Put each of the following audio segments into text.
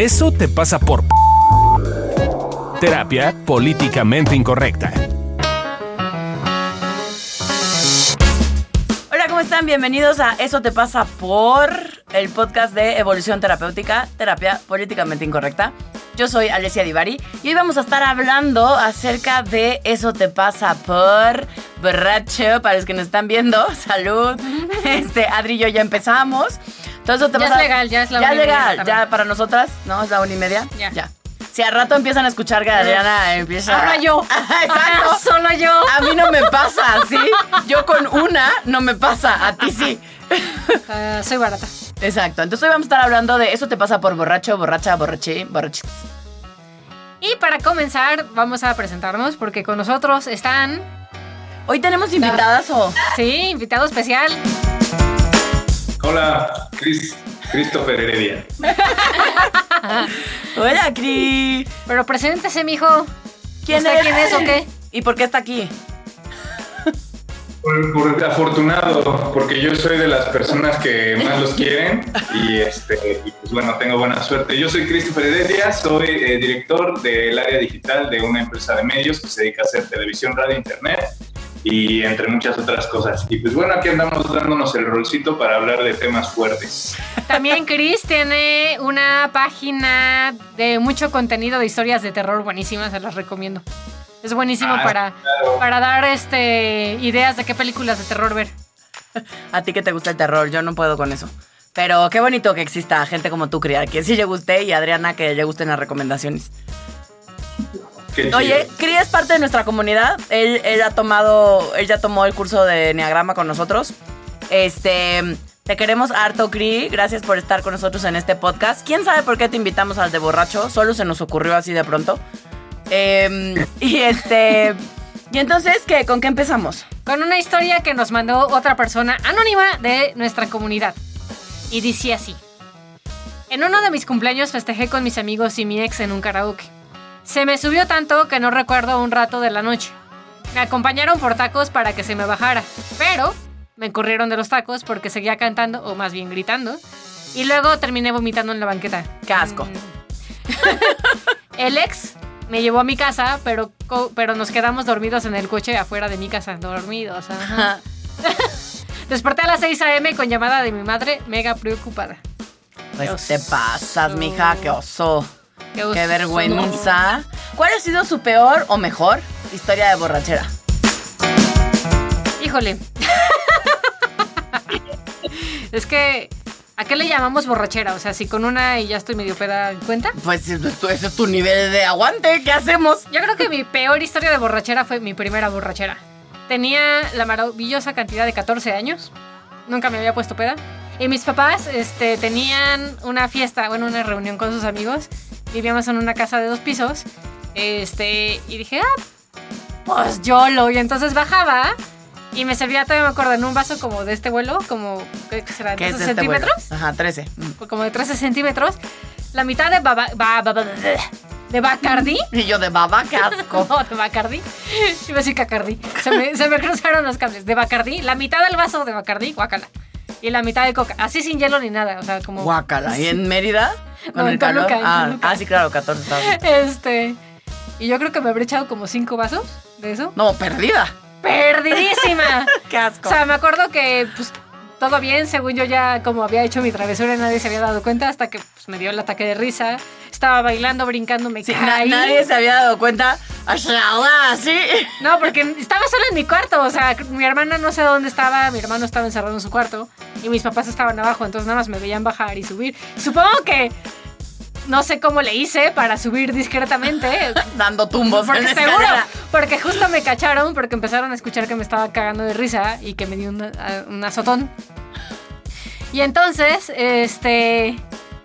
Eso te pasa por terapia políticamente incorrecta. Hola, ¿cómo están? Bienvenidos a Eso te pasa por el podcast de Evolución Terapéutica, Terapia Políticamente Incorrecta. Yo soy Alessia Divari y hoy vamos a estar hablando acerca de Eso te pasa por borracho. Para los que nos están viendo, salud. Este, Adri y yo ya empezamos. Eso te Ya pasa- es legal, ya es la Ya una es y media legal, ya para nosotras, ¿no? Es la una y media. Ya. Ya. Si al rato empiezan a escuchar que Adriana empieza... Ahora yo. Exacto. Ahora solo yo. A mí no me pasa, ¿sí? Yo con una no me pasa, a ti sí. Ah, soy barata. Exacto. Entonces hoy vamos a estar hablando de eso te pasa por borracho, borracha, borraché, borrachis. Y para comenzar, vamos a presentarnos porque con nosotros están, Hoy tenemos invitadas o sí, invitado especial. Hola, Chris, Christopher Heredia. Hola, Cri. Pero preséntese, mijo. ¿Quién ¿Usted es? quién es o qué? ¿Y por qué está aquí? Por, por afortunado, porque yo soy de las personas que más los quieren y, este, y pues bueno, tengo buena suerte. Yo soy Christopher Heredia, soy eh, director del área digital de una empresa de medios que se dedica a hacer televisión, radio, internet y entre muchas otras cosas. Y pues bueno, aquí andamos dándonos el rolcito para hablar de temas fuertes. También Chris tiene una página de mucho contenido de historias de terror buenísimas, se las recomiendo. Es buenísimo Ah, para, claro. para dar este ideas de qué películas de terror ver. A ti que te gusta el terror, yo no puedo con eso. Pero qué bonito que exista gente como tú, Cri, a que sí le guste y a Adriana que le gusten las recomendaciones. Qué. Oye, Cri es parte de nuestra comunidad. Él, él ha tomado, él ya tomó el curso de Enneagrama con nosotros. Este, te queremos harto, Cri. Gracias por estar con nosotros en este podcast. ¿Quién sabe por qué te invitamos al de borracho? Solo se nos ocurrió así de pronto. Em, y este, y entonces, ¿qué? ¿Con qué empezamos? Con una historia que nos mandó otra persona anónima de nuestra comunidad. Y dice así. En uno de mis cumpleaños festejé con mis amigos y mi ex en un karaoke. Se me subió tanto que no recuerdo un rato de la noche. Me acompañaron por tacos para que se me bajara, pero me corrieron de los tacos porque seguía cantando, o más bien gritando, y luego terminé vomitando en la banqueta. Qué asco. El ex me llevó a mi casa, pero, pero nos quedamos dormidos en el coche afuera de mi casa. Dormidos, ajá. Desperté a las 6 a.m. con llamada de mi madre, mega preocupada. Pues te pasas, mija, qué oso. Qué, Qué vergüenza. ¿Cuál ha sido su peor o mejor historia de borrachera? Híjole. es que, ¿a qué le llamamos borrachera? O sea, si con una y ya estoy medio peda, ¿cuenta? Pues ese es tu nivel de aguante, ¿qué hacemos? Yo creo que mi peor historia de borrachera fue mi primera borrachera. Tenía la maravillosa cantidad de 14 años. Nunca me había puesto peda. Y mis papás este, tenían una fiesta, bueno, una reunión con sus amigos. Vivíamos en una casa de dos pisos. Este, y dije, ah, pues yo lo. Y entonces bajaba y me servía, todavía me acuerdo, en un vaso como de este vuelo, como, ¿qué será? ¿Qué es 13 este vuelo? centímetros Ajá, 13. Mm. como de 13 centímetros, la mitad de baba, ba- ba- ba- de Bacardi. Y yo de baba, qué asco. No, de Bacardi. Iba a decir Cacardi. Se me, se me cruzaron los cables. De Bacardi, la mitad del vaso de Bacardi, guácala. Y la mitad de coca. Así sin hielo ni nada. O sea, como. Guácala. ¿Y en Mérida? No, en Toluca, en ah, ah, sí, claro, 14 estados. Este. Y yo creo que me habré echado como cinco vasos de eso. No, perdida. ¡Perdidísima! Qué asco. O sea, me acuerdo que, pues, todo bien, según yo ya como había hecho mi travesura, nadie se había dado cuenta hasta que pues, me dio el ataque de risa. Estaba bailando, brincando, me Sí, na- caí. nadie se había dado cuenta. Sí. No, porque estaba sola en mi cuarto. O sea, mi hermana no sé dónde estaba. Mi hermano estaba encerrado en su cuarto. Y mis papás estaban abajo. Entonces nada más me veían bajar y subir. Supongo que. No sé cómo le hice para subir discretamente. Dando tumbos en Porque la seguro. escalera. Porque justo me cacharon. Porque empezaron a escuchar que me estaba cagando de risa. Y que me dio a- un azotón. Y entonces, este.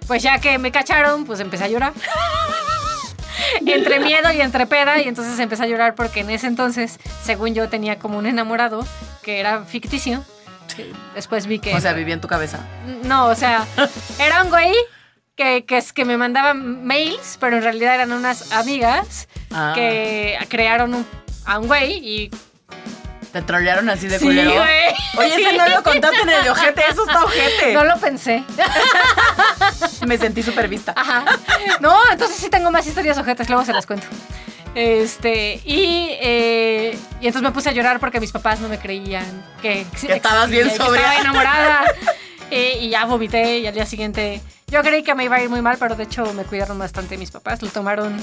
Pues ya que me cacharon, pues empecé a llorar. entre miedo y entre peda. Y entonces empecé a llorar porque en ese entonces, según yo, tenía como un enamorado que era ficticio. Después vi que. O sea, viví en tu cabeza. No, o sea, era un güey que, que, es que me mandaban mails, pero en realidad eran unas amigas Ah. que crearon un- a un güey y Te trolearon así de Sí, culero. güey. Oye, ese no lo contaste en el ojete, eso está ojete. No lo pensé. Me sentí súper vista. Ajá. No, entonces sí tengo más historias ojetes, luego se las cuento. Este, y, eh, y entonces me puse a llorar porque mis papás no me creían que, Que estabas bien que sobria. estaba enamorada. Eh, y ya vomité y al día siguiente yo creí que me iba a ir muy mal, pero de hecho me cuidaron bastante mis papás, lo tomaron...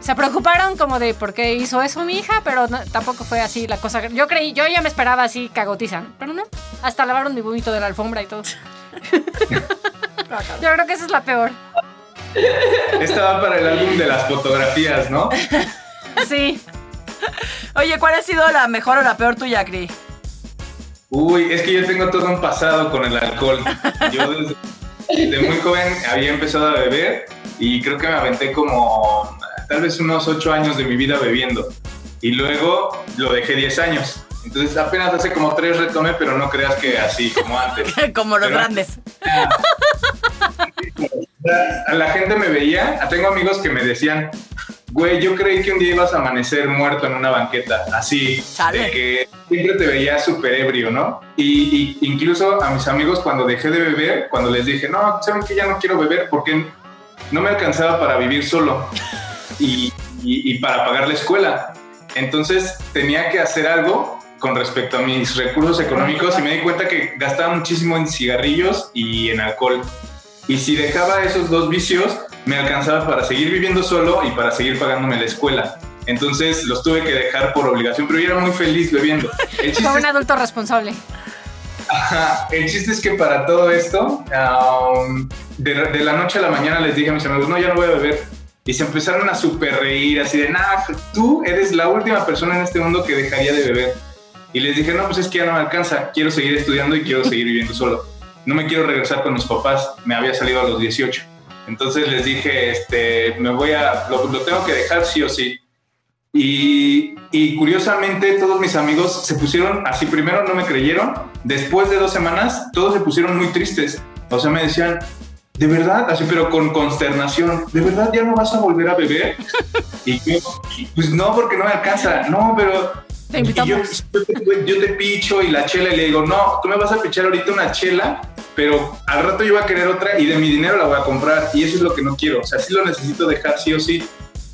Se preocuparon como de por qué hizo eso mi hija, pero no- tampoco fue así la cosa. Yo creí, yo ya me esperaba así cagotiza, pero no. Hasta lavaron mi vómito de la alfombra y todo. yo creo que esa es la peor. Esta va para el álbum de las fotografías, ¿no? Sí. Oye, ¿cuál ha sido la mejor o la peor tuya, Cri? Uy, es que yo tengo todo un pasado con el alcohol. Yo desde, desde muy joven había empezado a beber y creo que me aventé como tal vez unos ocho años de mi vida bebiendo. Y luego lo dejé 10 años. Entonces apenas hace como tres retomé, pero no creas que así como antes. Como los Pero- grandes. A la gente me veía, tengo amigos que me decían, güey, yo creí que un día ibas a amanecer muerto en una banqueta, así, Chale. de que siempre te veía súper ebrio, ¿no? Y, y incluso a mis amigos cuando dejé de beber, cuando les dije, no, saben que ya no quiero beber porque no me alcanzaba para vivir solo y, y- y para pagar la escuela. Entonces tenía que hacer algo con respecto a mis recursos económicos y me di cuenta que gastaba muchísimo en cigarrillos y en alcohol. Y si dejaba esos dos vicios, me alcanzaba para seguir viviendo solo y para seguir pagándome la escuela. Entonces los tuve que dejar por obligación, pero yo era muy feliz bebiendo. Como un es, adulto responsable. ajá, el chiste es que para todo esto, um, de, de la noche a la mañana les dije a mis amigos, no, ya no voy a beber. Y se empezaron a super reír, así de, nah, tú eres la última persona en este mundo que dejaría de beber. Y les dije, no, pues es que ya no me alcanza, quiero seguir estudiando y quiero seguir viviendo solo. No me quiero regresar con mis papás, me había salido a los 18. Entonces les dije, este, me voy a, lo, lo tengo que dejar sí o sí. Y, y curiosamente todos mis amigos se pusieron, así primero no me creyeron, después de dos semanas todos se pusieron muy tristes. O sea, me decían, ¿de verdad? Así, pero con consternación, ¿de verdad ya no vas a volver a beber? Y yo, pues no, porque no me alcanza. No, pero Te invitamos. yo, yo te picho y la chela y le digo, no, tú me vas a pichar ahorita una chela, pero al rato yo voy a querer otra y de mi dinero la voy a comprar y eso es lo que no quiero. O sea, sí lo necesito dejar sí o sí.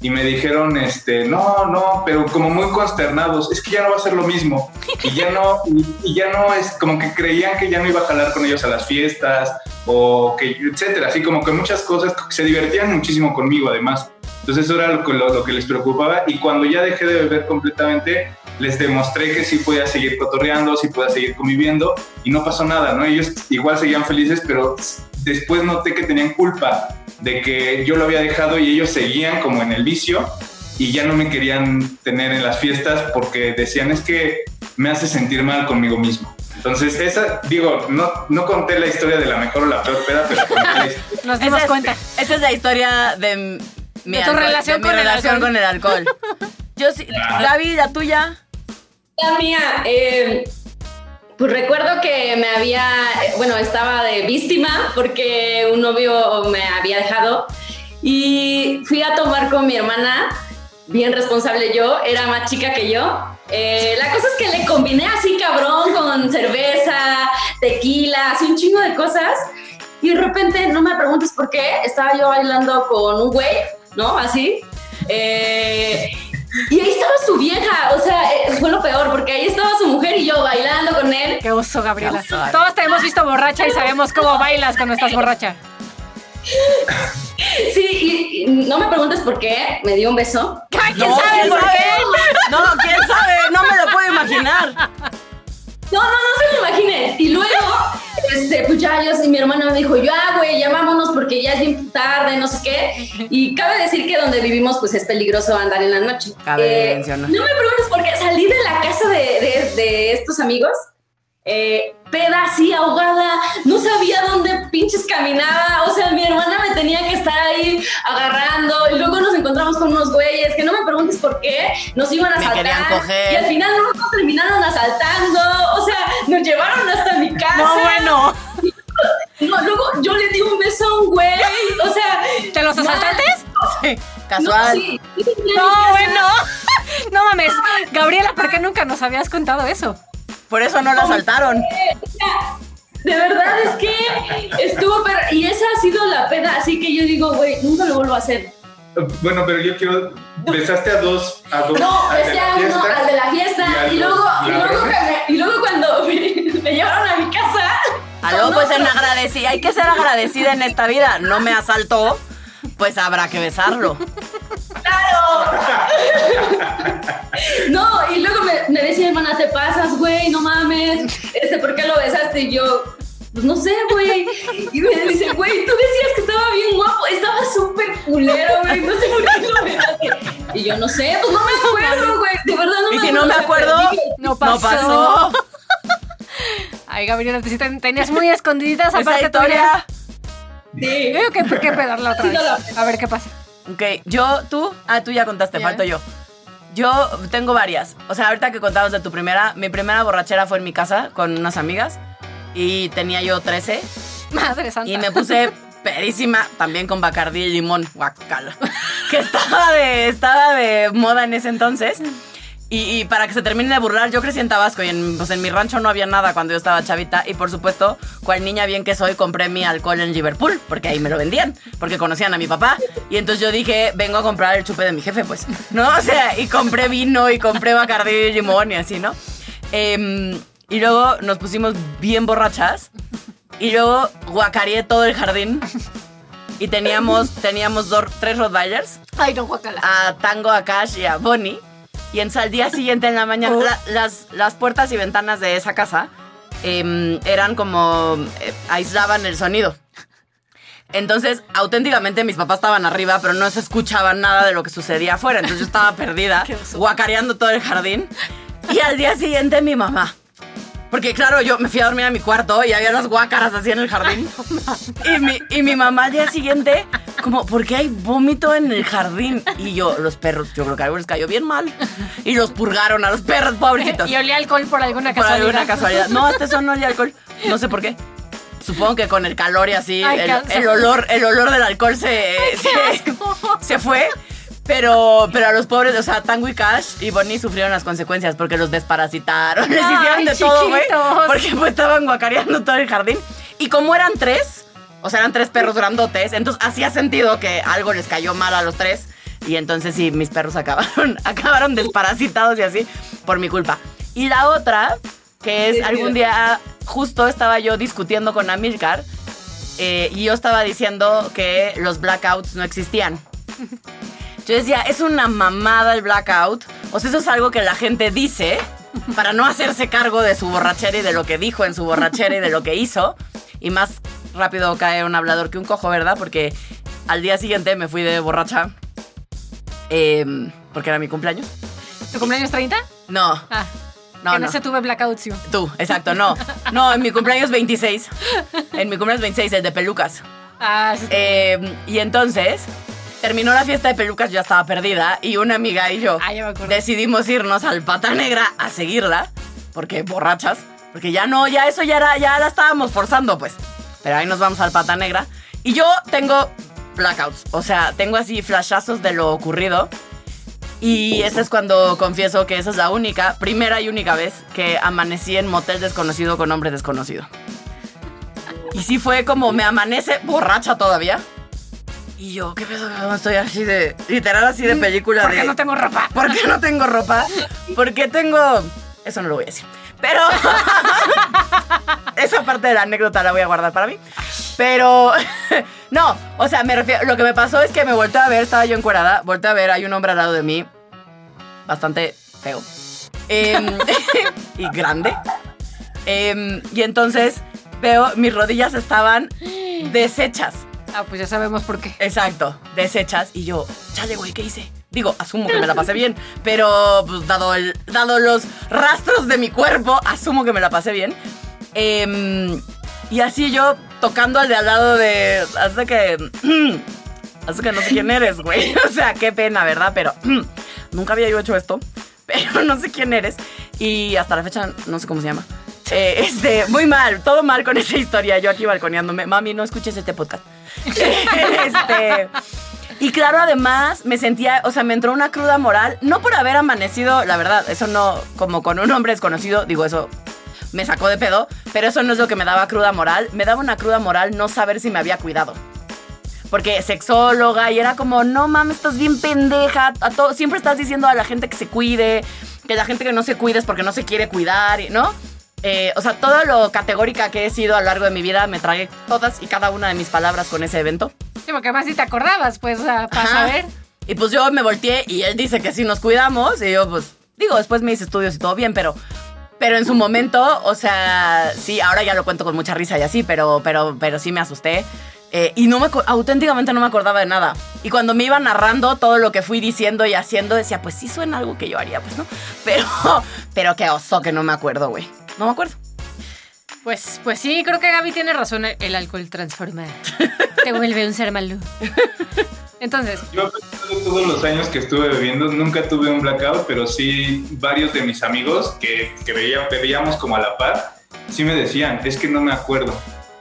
Y me dijeron, este, no, no, pero como muy consternados, es que ya no va a ser lo mismo. Y ya no, y, ya no es como que creían que ya no iba a jalar con ellos a las fiestas o que, etcétera. Así como que muchas cosas, se divertían muchísimo conmigo además. Entonces eso era lo, lo- lo que les preocupaba y cuando ya dejé de beber completamente, les demostré que sí podía seguir cotorreando, sí podía seguir conviviendo y no pasó nada, ¿no? Ellos igual seguían felices, pero después noté que tenían culpa de que yo lo había dejado y ellos seguían como en el vicio y ya no me querían tener en las fiestas porque decían es que me hace sentir mal conmigo mismo. Entonces, esa, digo, no, no conté la historia de la mejor o la peor peda, pero conté la historia. Nos dimos Esa es- cuenta. Esa es la historia de mi, De tu relación mi con el relación alcohol. con el alcohol. Yo sí, Ah. Gaby, la tuya. La mía, eh, pues recuerdo que me había, bueno, estaba de víctima porque un novio me había dejado y fui a tomar con mi hermana, bien responsable yo, era más chica que yo. Eh, la cosa es que le combiné así cabrón con cerveza, tequila, así un chingo de cosas. Y de repente, no me preguntes por qué, estaba yo bailando con un güey, ¿no? Así. Eh, y ahí estaba su vieja, o sea, eh, fue lo peor, porque ahí estaba su mujer y yo bailando con él. Qué oso, Gabriela. Qué oso. Todos te hemos visto borracha y sabemos cómo bailas cuando estás borracha. Sí, y, y no me preguntes por qué, me dio un beso. ¿Quién No, sabe ¿quién por sabe? qué? No, quién sabe, no me lo puedo imaginar. No, no, no se lo imaginen. Y luego, este, pues ya yo, y mi hermano me dijo, ya, güey, ya vámonos porque ya es bien tarde, no sé qué. Y cabe decir que donde vivimos, pues es peligroso andar en la noche. Eh, Cabe mencionar. No me preguntes por qué salí de la casa de, de- de estos amigos, eh, peda así, ahogada, no sabía dónde pinches caminaba. O sea, mi hermana me tenía que estar ahí agarrando. Y luego nos encontramos con unos güeyes que no me preguntes por qué, nos iban a asaltar. Y al final no nos terminaron asaltando. O sea, nos llevaron hasta mi casa. No, bueno. No, luego yo le di un beso a un güey. O sea, ¿De los asaltantes? Sí, No, casual. sí, sí, No, bueno. No mames, Gabriela, ¿por qué nunca nos habías contado eso? Por eso no lo asaltaron. De verdad es que estuvo, pero, y esa ha sido la pena, así que yo digo, güey, nunca lo vuelvo a hacer. Bueno, pero yo quiero. Besaste a dos. A dos No, besé la a uno al de la fiesta y, y, luego, y, luego me- y luego cuando me, me llevaron a mi casa. Aló, pues en agradecida. Hay que ser agradecida en esta vida. No me asaltó, pues habrá que besarlo. No, y luego me, me decía, hermana, te pasas, güey, no mames. Este, ¿por qué lo besaste? Y yo, pues no sé, güey. Y me dice, güey, tú decías que estaba bien guapo. Estaba súper culero, güey. No sé por qué lo besaste. Y yo, no sé, pues no me acuerdo, güey. De verdad no Y me si no me acuerdo, No no pasó. pasó. Ay, Gabriela, tenías muy escondidas Esa aparte historia. Yo digo que hay que pedarla otra vez. A ver qué pasa. Ok, yo, tú. Ah, tú ya contaste, Ya. falto yo. Yo tengo varias. O sea, ahorita que contabas de tu primera, mi primera borrachera fue en mi casa con unas amigas. Y tenía yo 13. Madre santa. Y me puse pedísima también con Bacardí y limón, guacala. Que estaba de, estaba de moda en ese entonces. Y, y para que se termine de burlar, yo crecí en Tabasco y en, pues en mi rancho no había nada cuando yo estaba chavita. Y por supuesto, cual niña bien que soy, compré mi alcohol en Liverpool, porque ahí me lo vendían, porque conocían a mi papá. Y entonces yo dije, vengo a comprar el chupe de mi jefe, pues. ¿No? O sea, y compré vino y compré Bacardí y limón y así, ¿no? Em, y luego nos pusimos bien borrachas. Y luego guacareé todo el jardín. Y teníamos, teníamos dos, tres Rottweilers, Ay, no, guacala. a Tango, a Cash y a Bonnie. Y entonces al día siguiente en la mañana, la- las, las puertas y ventanas de esa casa em, eran como, eh, aislaban el sonido. Entonces, auténticamente mis papás estaban arriba, pero no se escuchaba nada de lo que sucedía afuera. Entonces yo estaba perdida, guacareando todo el jardín. Y al día siguiente mi mamá. Porque claro, yo me fui a dormir a mi cuarto y había las guácaras así en el jardín. Y mi, y mi mamá al día siguiente, como, ¿por qué hay vómito en el jardín? Y yo, los perros, yo creo que algo les cayó bien mal. Y los purgaron a los perros, pobrecitos. Y olía alcohol por alguna Por casualidad. alguna casualidad. No, hasta eso no olía alcohol. No sé por qué. Supongo que con el calor y así, Ay, el, olor, el olor del alcohol se, se fue. Pero, pero a los pobres, o sea, Tango y Cash y Bonnie sufrieron las consecuencias porque los desparasitaron. Les hicieron de todo, güey. chiquitos. Porque pues estaban guacareando todo el jardín. Y como eran tres, o sea, eran tres perros grandotes, entonces hacía sentido que algo les cayó mal a los tres. Y entonces sí, mis perros acabaron, acabaron desparasitados y así por mi culpa. Y la otra, que es algún día, justo estaba yo discutiendo con Amilcar eh, y yo estaba diciendo que los blackouts no existían. Yo decía, es una mamada el blackout. O sea, eso es algo que la gente dice para no hacerse cargo de su borrachera y de lo que dijo en su borrachera y de lo que hizo. Y más rápido cae un hablador que un cojo, ¿verdad? Porque al día siguiente me fui de borracha. em, porque era mi cumpleaños. ¿Tu cumpleaños 30? No, Ah. no, que no. no se tuve blackout, sí. Tú, exacto, no. No, en mi cumpleaños 26. En mi cumpleaños 26, el de pelucas. Ah, sí. Eh, y entonces terminó la fiesta de pelucas, yo ya estaba perdida y una amiga y yo Ah, ya me acuerdo. decidimos irnos al Pata Negra a seguirla, porque borrachas, porque ya no, ya eso ya era, ya la estábamos forzando, pues. Pero ahí nos vamos al Pata Negra y yo tengo blackouts, o sea, tengo así flashazos de lo ocurrido. Y esa es cuando confieso que esa es la única, primera y única vez que amanecí en motel desconocido con hombre desconocido. Y sí fue como me amanece borracha todavía. Y yo, ¿qué pedo? Estoy así de. Literal, así de película ¿Por de. qué no tengo ropa? ¿Por qué no tengo ropa? ¿Por qué tengo.? Eso no lo voy a decir. Pero. Esa parte de la anécdota la voy a guardar para mí. Pero. No, o sea, me refiero. Lo que me pasó es que me volteé a ver, estaba yo encuerada. Volteé a ver, hay un hombre al lado de mí. Bastante feo. Em, y grande. Em, y entonces veo, mis rodillas estaban deshechas. Ah, pues ya sabemos por qué. Exacto, deshechas. Y yo, chale, güey, ¿qué hice? Digo, asumo que me la pasé bien, pero pues dado, el, dado los rastros de mi cuerpo, asumo que me la pasé bien. Em, y así yo tocando al de al lado de... Hasta que... Hasta que no sé quién eres, güey. O sea, qué pena, ¿verdad? Pero nunca había yo hecho esto. Pero no sé quién eres. Y hasta la fecha no sé cómo se llama. Eh, este, muy mal, todo mal con esa historia. Yo aquí balconeándome. Mami, no escuches este podcast. este. Y claro, además me sentía, o sea, me entró una cruda moral, no por haber amanecido, la verdad, eso no, como con un hombre desconocido, digo, eso me sacó de pedo, pero eso no es lo que me daba cruda moral, me daba una cruda moral no saber si me había cuidado. Porque sexóloga y era como, no mames, estás bien pendeja, a todo, siempre estás diciendo a la gente que se cuide, que la gente que no se cuide es porque no se quiere cuidar, ¿no? Eh, o sea, todo lo categórica que he sido a lo largo de mi vida, me tragué todas y cada una de mis palabras con ese evento. Sí, porque además si te acordabas, pues, para Ajá. saber. Y pues yo me volteé y él dice que sí nos cuidamos. Y yo, pues, digo, después me hice estudios y todo bien, pero. Pero en su momento, o sea, sí, ahora ya lo cuento con mucha risa y así, pero, pero, pero sí me asusté. Eh, y no me, auténticamente no me acordaba de nada. Y cuando me iba narrando todo lo que fui diciendo y haciendo, decía, pues sí suena algo que yo haría, pues no. Pero, pero qué oso que no me acuerdo, güey. No me acuerdo. Pues, pues sí, creo que Gaby tiene razón. El alcohol transforma. Te vuelve un ser malo. Entonces, Yo a pesar de todos los años que estuve bebiendo, nunca tuve un blackout, pero sí varios de mis amigos que, que veía- bebíamos como a la par, sí me decían, es que no me acuerdo.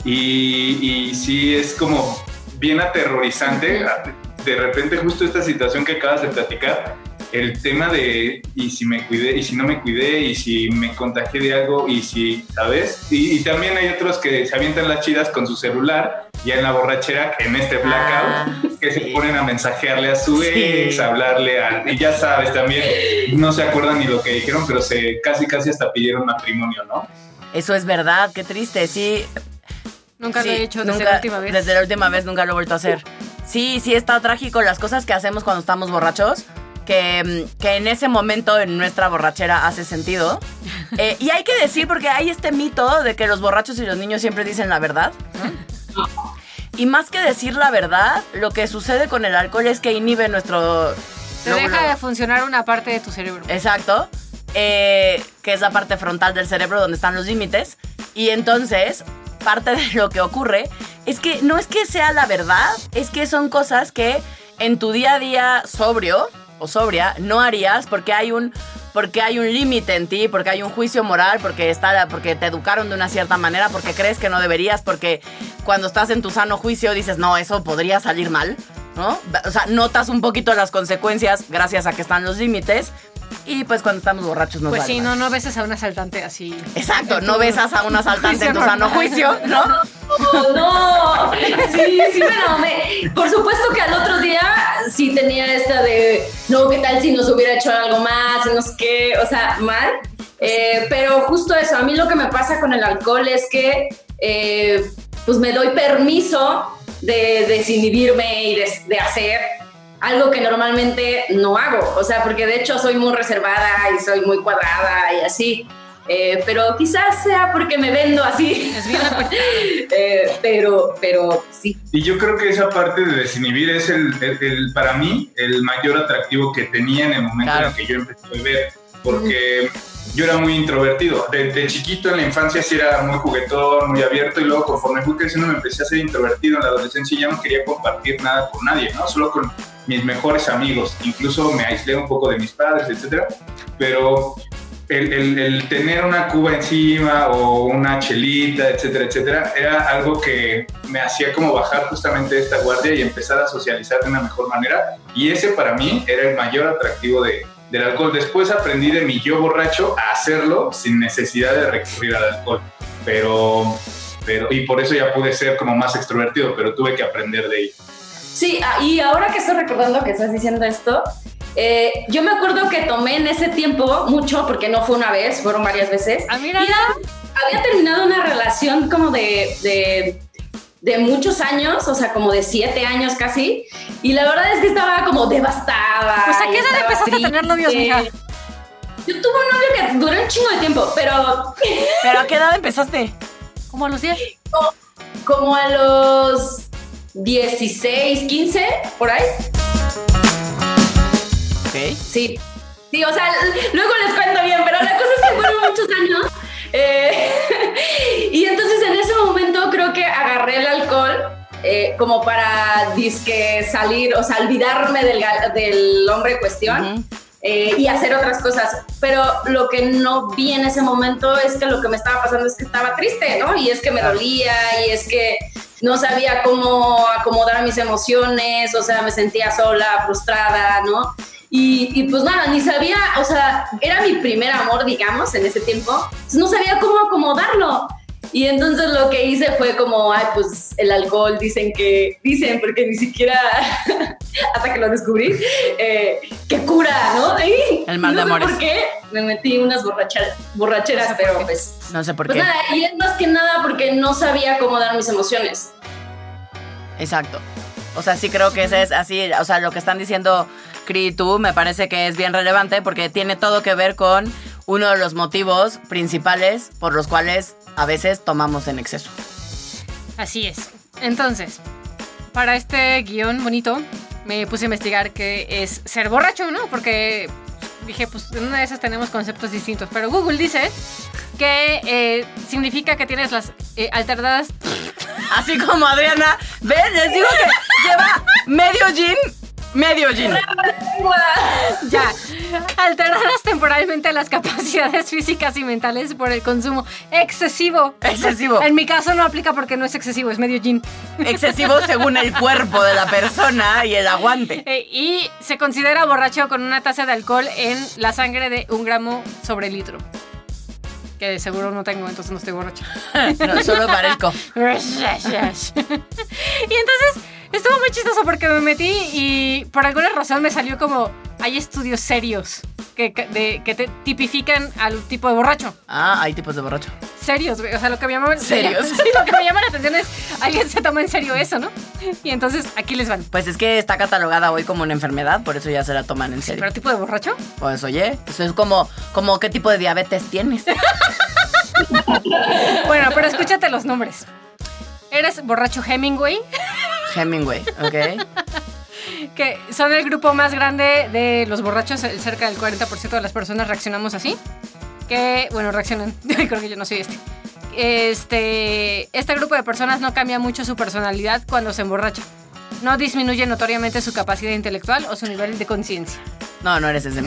Y, y sí es como bien aterrorizante, de repente justo esta situación que acabas de platicar, el tema de y si me cuidé, y si no me cuidé, y si me contagié de algo, y si, ¿sabes? Y, y también hay otros que se avientan las chidas con su celular, ya en la borrachera, en este blackout Ah, que se ponen a mensajearle a su Sí. ex, a hablarle a... Y ya sabes, también no se acuerdan ni lo que dijeron, pero se casi casi hasta pidieron matrimonio, ¿no? Eso es verdad, qué triste, sí. nunca Sí, lo he hecho desde nunca- la última vez. Desde la última vez nunca lo he vuelto a hacer. Sí, sí está trágico las cosas que hacemos cuando estamos borrachos. Que, que en ese momento en nuestra borrachera hace sentido. Eh, y hay que decir, porque hay este mito de que los borrachos y los niños siempre dicen la verdad. Y más que decir la verdad, lo que sucede con el alcohol es que inhibe nuestro... Te lóbulo- deja de funcionar una parte de tu cerebro. Exacto. eh, que es la parte frontal del cerebro donde están los límites. Y entonces, parte de lo que ocurre es que no es que sea la verdad, es que son cosas que en tu día a día sobrio o sobria no harías porque hay un porque hay un límite en ti, porque hay un juicio moral, porque está porque te educaron de una cierta manera, porque crees que no deberías, porque cuando estás en tu sano juicio dices, "No, eso podría salir mal." ¿No? O sea, notas un poquito las consecuencias gracias a que están los límites. Y pues cuando estamos borrachos nos Pues vale sí, no, no beses a un asaltante así. Exacto, no besas a un asaltante en tu sano juicio, ¿no? Oh, no, sí, sí me la mamé. Por supuesto que al otro día sí tenía esta de, no, ¿qué tal si nos hubiera hecho algo más? No sé qué, o sea, mal. Eh, pero justo eso, a mí lo que me pasa con el alcohol es que eh, pues me doy permiso de desinhibirme y de, de hacer algo que normalmente no hago. O sea, porque de hecho soy muy reservada y soy muy cuadrada y así. Eh, pero quizás sea porque me vendo así. Es bien Eh, pero, pero sí. Y yo creo que esa parte de desinhibir es el, el- el- para mí el mayor atractivo que tenía en el momento Claro. en el que yo empecé a beber, porque yo era muy introvertido. Desde chiquito en la infancia sí era muy juguetón, muy abierto y luego conforme fui creciendo me empecé a ser introvertido. En la adolescencia ya no quería compartir nada con nadie, ¿no? Solo con mis mejores amigos. Incluso me aislé un poco de mis padres, etcétera. Pero el, tener una cuba encima o una chelita, etcétera, etcétera, era algo que me hacía como bajar justamente esta guardia y empezar a socializar de una mejor manera. Y ese para mí era el mayor atractivo de, del alcohol. Después aprendí de mi yo borracho a hacerlo sin necesidad de recurrir al alcohol. Pero, pero, y por eso ya pude ser como más extrovertido, pero tuve que aprender de ello. Sí, ah, y ahora que estoy recordando que estás diciendo esto, eh, yo me acuerdo que tomé en ese tiempo mucho, porque no fue una vez, fueron varias veces. Ah, mira. Y era- había terminado una relación como de, de, de muchos años, o sea, como de siete años casi. Y la verdad es que estaba como devastada. Pues a qué edad empezaste a tener novios, mija. Yo tuve un novio que duró un chingo de tiempo, pero ¿Pero a qué edad empezaste? Como a los 10. como a los 16, 15, por ahí. Ok. Sí. Sí, o sea, luego les cuento bien, pero la cosa es que fueron muchos años. Eh, y entonces en ese momento creo que agarré el alcohol eh, como para disque salir, o sea, olvidarme del, del hombre en cuestión. Ujú. eh, y hacer otras cosas. Pero lo que no vi en ese momento es que lo que me estaba pasando es que estaba triste, ¿no? Y es que me dolía y es que no sabía cómo acomodar mis emociones, o sea, me sentía sola, frustrada, ¿no? Y, y, pues nada, ni sabía, o sea, era mi primer amor, digamos, en ese tiempo, no sabía cómo acomodarlo. Y entonces lo que hice fue como, ay, pues el alcohol dicen que, dicen, porque ni siquiera, hasta que lo descubrí, eh, que cura, ¿no? Y, el mal de no amores. sé por qué me metí unas borracheras, borracheras No sé pero pues... No sé por Pues qué. nada, y es más que nada porque no sabía acomodar mis emociones. Exacto. O sea, sí creo que ese es así, o sea, lo que están diciendo Tú me parece que es bien relevante porque tiene todo que ver con uno de los motivos principales por los cuales a veces tomamos en exceso. Así es. Entonces, para este guion bonito, me puse a investigar qué es ser borracho, ¿no? Porque dije, pues en una de esas tenemos conceptos distintos. Pero Google dice que eh, significa que tienes las eh, alternadas. Así como Adriana, ven, les digo que lleva medio gin, medio gin. Ya, alteradas temporalmente las capacidades físicas y mentales por el consumo excesivo. Excesivo. En mi caso no aplica porque no es excesivo, es medio gin. Excesivo según el cuerpo de la persona y el aguante. Eh, y se considera borracho con una tasa de alcohol en la sangre de un gramo sobre litro. Que de seguro no tengo, entonces no estoy borracho. No, solo parezco. y entonces estuvo muy chistoso porque me metí y por alguna razón me salió como hay estudios serios que, que- de- que te tipifican al tipo de borracho. Ah, hay tipos de borracho. Serios, güey. O sea, lo que me llama, ¿Serios? Sí, lo que me llama la atención es alguien se toma en serio eso, ¿no? Y entonces aquí les van. Pues es que está catalogada hoy como una enfermedad, por eso ya se la toman en serio. ¿Pero tipo de borracho? Pues oye, eso es como, como qué tipo de diabetes tienes. Bueno, pero escúchate los nombres. Eres borracho Hemingway, Hemingway, ¿ok? que son el grupo más grande de los borrachos, cerca del 40% de las personas reaccionamos así. Que, bueno, reaccionan. Creo que yo no soy este. Este, este grupo de personas no cambia mucho su personalidad cuando se emborracha. No disminuye notoriamente su capacidad intelectual o su nivel de conciencia. No, no eres ese.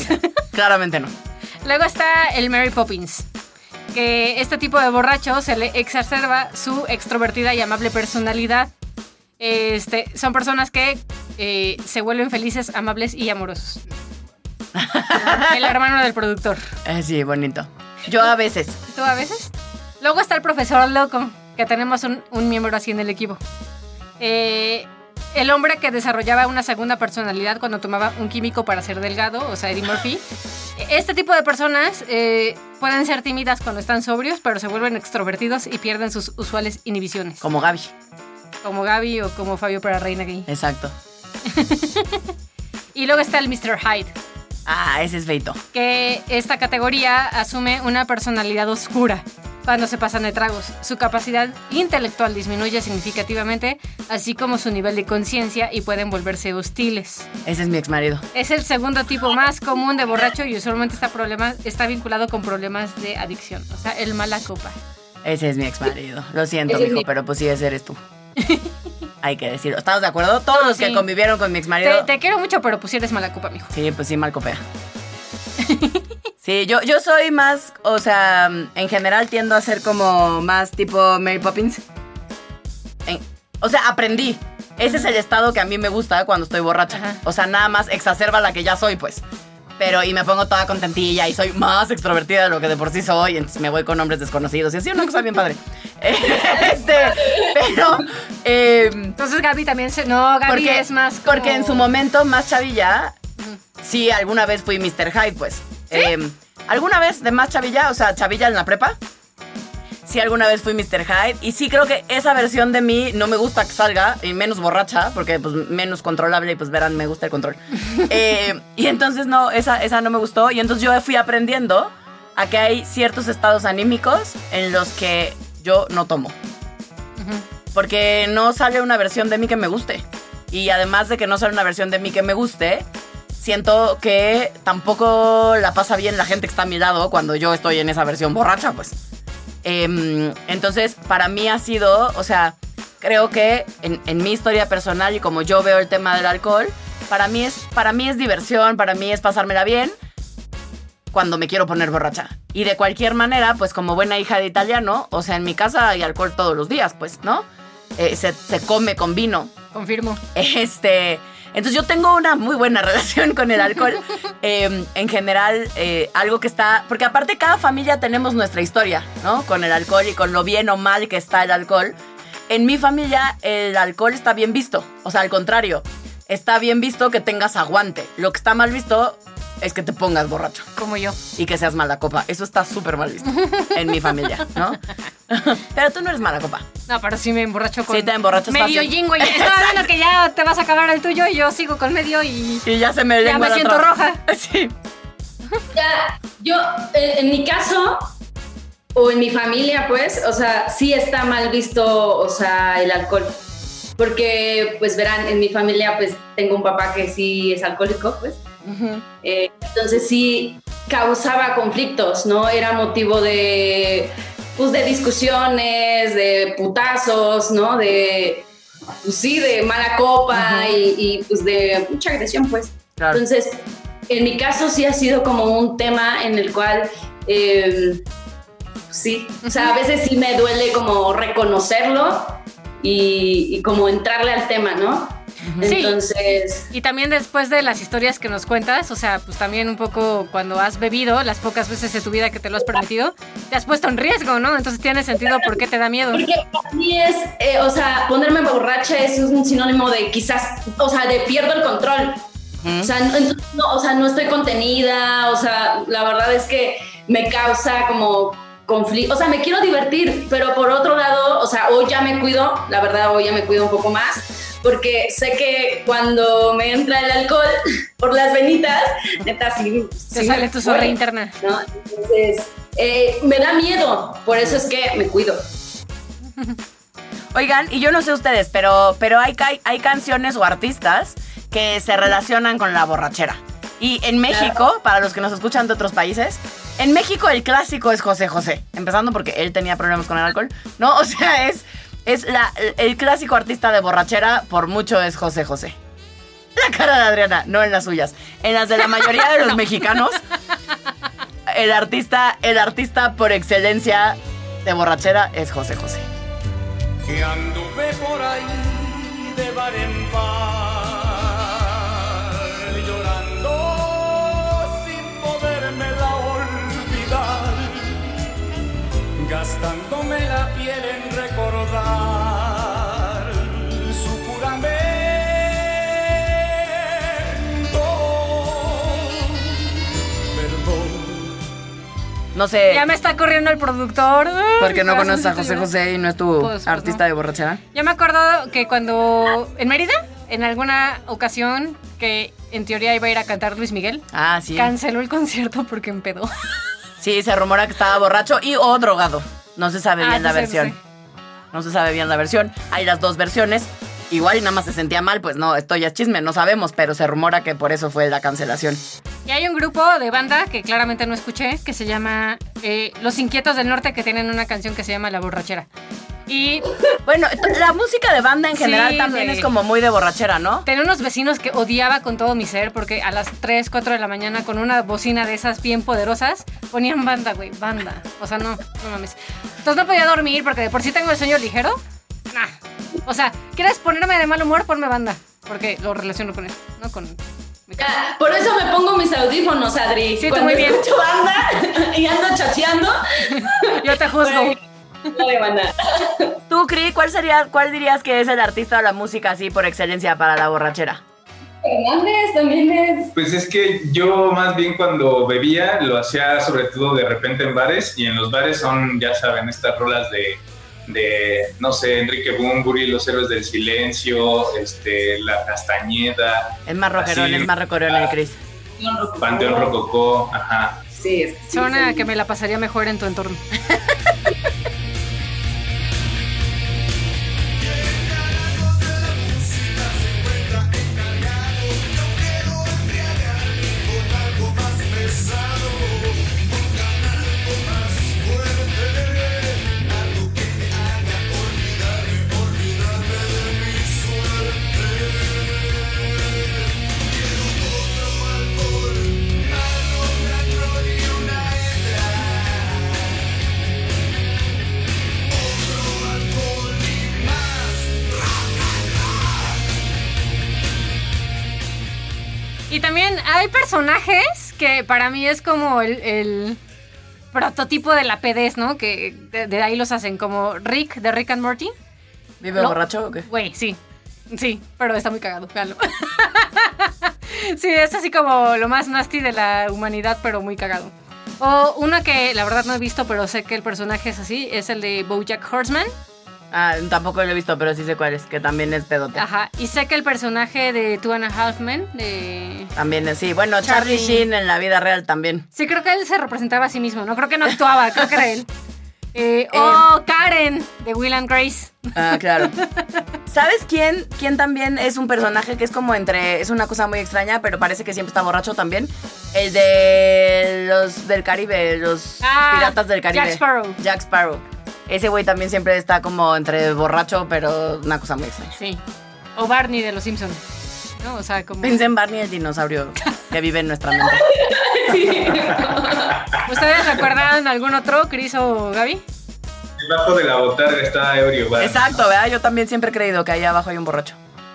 Claramente no. Luego está el Mary Poppins, que este tipo de borracho se le exacerba su extrovertida y amable personalidad. Este, son personas que eh, se vuelven felices, amables y amorosos. el hermano del productor. Eh, sí, bonito. Yo a veces. ¿Tú a veces? Luego está el profesor loco, que tenemos un, un miembro así en el equipo. Eh, el hombre que desarrollaba una segunda personalidad cuando tomaba un químico para ser delgado, o sea, Eddie Murphy. Este tipo de personas eh, pueden ser tímidas cuando están sobrios, pero se vuelven extrovertidos y pierden sus usuales inhibiciones. Como Gaby. Como Gaby o como Fabio para Reina Gay. Exacto. Y luego está el Mr. Hyde, Ah, ese es feito. que esta categoría asume una personalidad oscura cuando se pasan de tragos. Su capacidad intelectual disminuye significativamente, así como su nivel de conciencia y pueden volverse hostiles. Ese es mi ex marido. Es el segundo tipo más común de borracho y usualmente está, problema, está vinculado con problemas de adicción, o sea, el mala copa. Ese es mi ex marido. Lo siento, mijo, mi- pero pues sí, ese eres tú. Hay que decirlo. ¿Estamos de acuerdo? Todos No, los que convivieron con mi ex Te, marido. te quiero mucho, pero pues sí eres mala copa, mijo. Sí, pues sí, mal copea. Sí, yo, yo soy más, o sea, en general tiendo a ser como más tipo Mary Poppins. En- o sea, aprendí. Ese es el estado que a mí me gusta cuando estoy borracha. Ajá. O sea, nada más exacerba la que ya soy, pues. Pero, y me pongo toda contentilla y soy más extrovertida de lo que de por sí soy. Entonces me voy con hombres desconocidos y así una cosa bien padre. este, pero, eh, Entonces Gaby también se... No, Gaby porque, es más como- porque en su momento más chavilla, sí, alguna vez fui Mr. Hyde, pues. Eh, alguna vez de más chavilla, o sea, chavilla en la prepa. Sí, alguna vez fui Mr. Hyde. Y sí creo que esa versión de mí no me gusta que salga, y menos borracha, porque pues menos controlable, y pues verán, me gusta el control. Eh, y entonces no, esa, esa no me gustó. Y entonces yo fui aprendiendo a que hay ciertos estados anímicos en los que yo no tomo porque no sale una versión de mí que me guste. Y además de que no sale una versión de mí que me guste, siento que tampoco la pasa bien la gente que está a mi lado cuando yo estoy en esa versión borracha, pues. Em, entonces, para mí ha sido, o sea, creo que en, en mi historia personal y como yo veo el tema del alcohol, para mí es, para mí es diversión, para mí es pasármela bien cuando me quiero poner borracha. Y de cualquier manera, pues como buena hija de italiano, o sea, en mi casa hay alcohol todos los días, pues, ¿no? eh, se, se come con vino. Confirmo. Este, entonces yo tengo una muy buena relación con el alcohol. Eh, en general, eh, algo que está, porque aparte cada familia tenemos nuestra historia, ¿no? Con el alcohol y con lo bien o mal que está el alcohol. En mi familia el alcohol está bien visto, o sea, al contrario, está bien visto que tengas aguante. Lo que está mal visto es que te pongas borracho Como yo. y que seas mala copa. Eso está súper mal visto en mi familia, ¿no? Pero tú no eres mala copa. No, pero sí me emborracho con. Sí, te emborrachas Medio fácil. jingo. Y no, menos que ya te vas a acabar el tuyo y yo sigo con medio y. Y ya se me Ya me siento roja. Sí. Ya, yo, eh, en mi caso, o en mi familia, pues, o sea, sí está mal visto, o sea, el alcohol. Porque, pues, verán, en mi familia, pues, tengo un papá que sí es alcohólico, pues. Eh, entonces sí causaba conflictos, ¿no? Era motivo de, pues, de discusiones, de putazos, ¿no? De, pues sí, de mala copa y, y, pues de mucha agresión, pues. Claro. Entonces, en mi caso sí ha sido como un tema en el cual, eh, sí, o sea, a veces sí me duele como reconocerlo y, y como entrarle al tema, ¿no? Sí. Entonces, Y también después de las historias que nos cuentas, o sea, pues también un poco cuando has bebido, las pocas veces de tu vida que te lo has permitido, te has puesto en riesgo, ¿no? Entonces tiene sentido por qué te da miedo. Porque para mí es, eh, o sea, ponerme borracha es un sinónimo de quizás, o sea, de pierdo el control. O sea, no, o sea, no estoy contenida, o sea, la verdad es que me causa como conflicto, o sea, me quiero divertir, pero por otro lado, o sea, hoy ya me cuido, la verdad, hoy ya me cuido un poco más, porque sé que cuando me entra el alcohol por las venitas, neta, sí, Te sí sale tu zorra fue, interna. ¿no? Entonces, eh, me da miedo, por eso es que me cuido. Oigan, y yo no sé ustedes, pero, pero hay, hay canciones o artistas que se relacionan con la borrachera. Y en México, para los que nos escuchan de otros países, en México el clásico es José José. Empezando porque él tenía problemas con el alcohol. No, o sea, es, es la, el clásico artista de borrachera, por mucho es José José. La cara de Adriana, no en las suyas. En las de la mayoría de los mexicanos, el artista, el artista por excelencia de borrachera es José José. que anduve por ahí de bar en bar, gastándome la piel en recordar su juramento. Perdón. No sé. Ya me está corriendo el productor. Porque no conoces a José José y no es tu Pues, pues artista no. de borrachera. Yo me acuerdo que cuando en Mérida, en alguna ocasión que en teoría iba a ir a cantar Luis Miguel, Ah, sí. canceló el concierto porque empedó. Sí, se rumora que estaba borracho y o drogado. No se sabe Ah, bien la no versión. sé. No se sabe bien la versión. Hay las dos versiones. Igual y nada más se sentía mal, pues no, esto ya es chisme, no sabemos, pero se rumora que por eso fue la cancelación. Y hay un grupo de banda que claramente no escuché, que se llama eh, Los Inquietos del Norte, que tienen una canción que se llama La Borrachera. Y Bueno, la música de banda en Sí, general también güey. es como muy de borrachera, ¿no? tenía unos vecinos que odiaba con todo mi ser, porque a las 3, 4 de la mañana, con una bocina de esas bien poderosas, ponían banda, güey, banda. O sea, no, no mames. Entonces no podía dormir porque de por sí tengo el sueño ligero. Nah. O sea, ¿quieres ponerme de mal humor? Ponme banda. Porque lo relaciono con eso, ¿no? Con. Por eso me pongo mis audífonos, Adri. Sí, tú Cuando muy bien. escucho banda y ando chateando, Yo te juzgo. No de banda. Tú, Cri, ¿cuál sería, cuál dirías que es el artista o la música así por excelencia para la borrachera? Hernández también es. Pues es que yo más bien cuando bebía lo hacía sobre todo de repente en bares y en los bares son, ya saben, estas rolas de, de no sé, Enrique Bumburi, Los Héroes del Silencio, este, La Castañeda, Es más rockerón, Así. es más rockerón el Cris. Panteón Rococó, ajá. Sí, es que sí, Suena sí. que me la pasaría mejor en tu entorno. hay personajes que para mí es como el, el prototipo de la pedez, ¿no? Que de, de ahí los hacen, como Rick de Rick and Morty. ¿Vive borracho o qué? Güey, sí. Sí, pero está muy cagado, véanlo. sí, es así como lo más nasty de la humanidad, pero muy cagado. O uno que la verdad no he visto, pero sé que el personaje es así, es el de Bojack Horseman. Ah, tampoco lo he visto, pero sí sé cuál es, que también es pedote. Ajá. Y sé que el personaje de Two and a Half Men, de... También es, sí. Bueno, Charlie, Charlie. Sheen en la vida real también. Sí, creo que él se representaba a sí mismo, ¿no? Creo que no actuaba, creo que era él. Eh, o Karen, de Will and Grace. Ah, claro. ¿Sabes quién? ¿Quién también es un personaje que es como entre. Es una cosa muy extraña, pero parece que siempre está borracho también? El de los del Caribe, los Ah, piratas del Caribe. Jack Sparrow. Jack Sparrow. Ese güey también siempre está como entre borracho, pero una cosa muy extraña. Sí. O Barney de Los Simpsons. ¿No? O sea, como... Pensé en Barney el dinosaurio que vive en nuestra mente. ¿Ustedes recuerdan algún otro, Chris o Gaby? Debajo de la botarga está ebrio, Barney. Exacto, ¿verdad? Yo también siempre he creído que ahí abajo hay un borracho.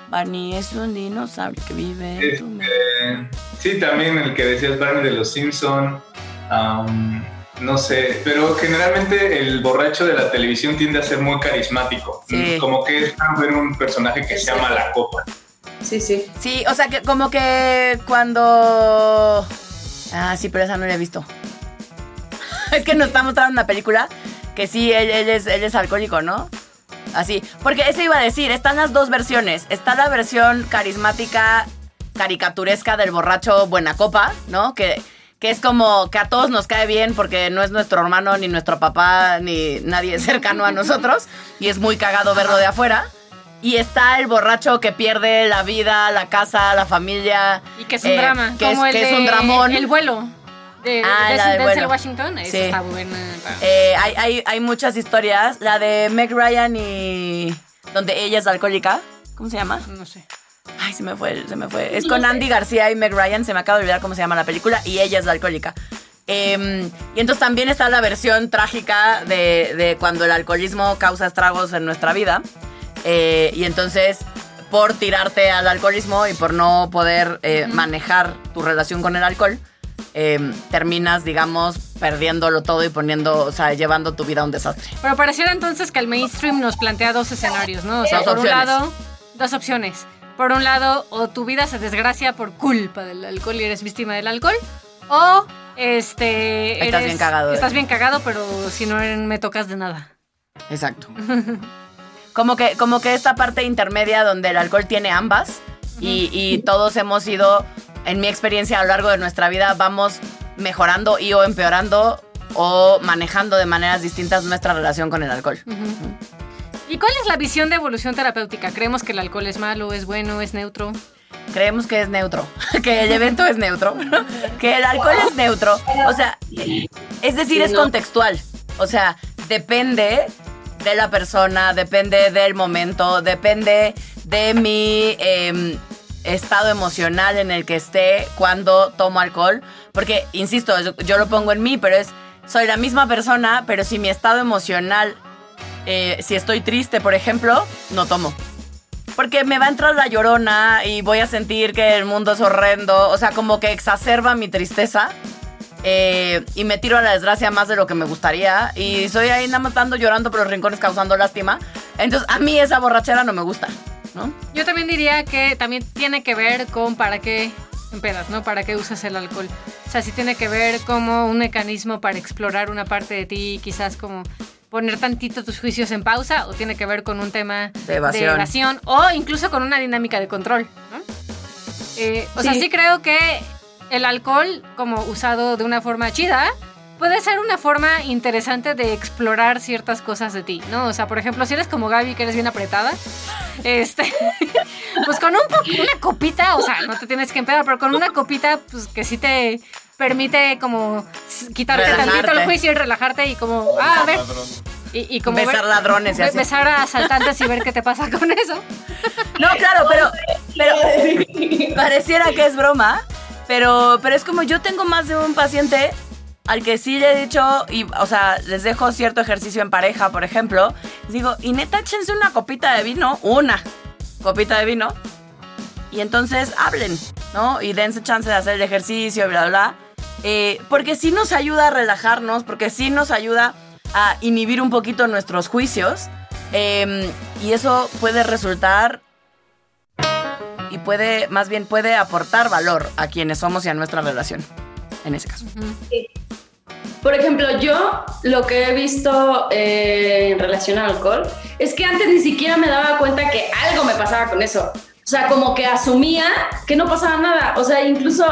Barney es un dinosaurio que vive en tu mente. Este, sí, también el que decías Barney de los Simpson. am, no sé, pero generalmente el borracho de la televisión tiende a ser muy carismático. Sí. Como que es ver un personaje que se llama la copa. Sí, sí. Sí, o sea, que como que cuando... Ah, sí, pero esa no la he visto. es que nos está mostrando una película que sí, él, él es, él es alcohólico, ¿no? Así, porque eso iba a decir, están las dos versiones. Está la versión carismática, caricaturesca del borracho buena copa, ¿no? Que, que es como que a todos nos cae bien porque no es nuestro hermano, ni nuestro papá, ni nadie cercano a nosotros. Y es muy cagado verlo de afuera. Y está el borracho que pierde la vida, la casa, la familia. Y que es un eh, drama. Que, como es, el que de es un dramón. El vuelo. De, Ah, de la del Denzel vuelo. Washington. Sí. está buena. Eh, hay, hay, hay muchas historias. La de Meg Ryan y. donde ella es alcohólica. ¿Cómo se llama? No sé. Ay, se me fue, se me fue. Es con Andy García y Meg Ryan. Se me acaba de olvidar cómo se llama la película. Y ella es la alcohólica. Em, y entonces también está la versión trágica de, de cuando el alcoholismo causa estragos en nuestra vida. Eh, y entonces, por tirarte al alcoholismo y por no poder eh, manejar tu relación con el alcohol, em, terminas, digamos, perdiéndolo todo y poniendo, o sea, llevando tu vida a un desastre. Pero pareciera entonces que el mainstream nos plantea dos escenarios, ¿no? O sea, Dos por opciones. un lado, dos opciones. Por un lado, o tu vida se desgracia por culpa del alcohol y eres víctima del alcohol, o este Estás bien cagado, Estás bien cagado, pero si no me tocas de nada. Exacto. Como que, como que esta parte intermedia donde el alcohol tiene ambas y, y todos hemos ido, en mi experiencia a lo largo de nuestra vida, vamos mejorando y o empeorando o manejando de maneras distintas nuestra relación con el alcohol. ¿Y cuál es la visión de evolución terapéutica? ¿Creemos que el alcohol es malo, es bueno, es neutro? Creemos que es neutro, que el evento es neutro, que el alcohol es neutro. O sea, es decir, Sí, es ¿no? contextual. O sea, depende de la persona, depende del momento, depende de mi em, estado emocional en el que esté cuando tomo alcohol. Porque, insisto, yo, yo lo pongo en mí, pero es, soy la misma persona, pero si mi estado emocional, eh, si estoy triste, por ejemplo, no tomo. Porque me va a entrar la llorona y voy a sentir que el mundo es horrendo. O sea, como que exacerba mi tristeza. eh, y me tiro a la desgracia más de lo que me gustaría. Y soy ahí nada más dando llorando por los rincones causando lástima. Entonces, a mí esa borrachera no me gusta, ¿no? Yo también diría que también tiene que ver con para qué empedas, ¿no? Para qué usas el alcohol. O sea, sí tiene que ver como un mecanismo para explorar una parte de ti, quizás como poner tantito tus juicios en pausa, o tiene que ver con un tema De evasión. evasión, o incluso con una dinámica de control, ¿no? Eh, o sea, Sí. creo que el alcohol, como usado de una forma chida, puede ser una forma interesante de explorar ciertas cosas de ti, ¿no? O sea, por ejemplo, si eres como Gaby, que eres bien apretada, este, pues con un una copita, o sea, no te tienes que empedar, pero con una copita, pues que sí te permite como quitarte tantito el Relajarte. juicio y relajarte y como, ah, a ver, y, y como Besar ladrones y be- así. besar a asaltantes y ver qué te pasa con eso. No, claro, pero, pero pareciera que es broma, pero, pero es como yo tengo más de un paciente al que sí le he dicho, y, o sea, les dejo cierto ejercicio en pareja, por ejemplo, les digo, y neta, échense una copita de vino, una copita de vino, Y entonces hablen, ¿no? Y dense chance de hacer el ejercicio, bla, bla, bla. Eh, porque sí nos ayuda a relajarnos, porque sí nos ayuda a inhibir un poquito nuestros juicios. eh, y eso puede resultar y puede, más bien puede aportar valor a quienes somos y a nuestra relación, en ese caso. Por ejemplo, yo lo que he visto eh, en relación al alcohol es que antes ni siquiera me daba cuenta que algo me pasaba con eso. O sea, como que asumía que no pasaba nada. O sea, incluso,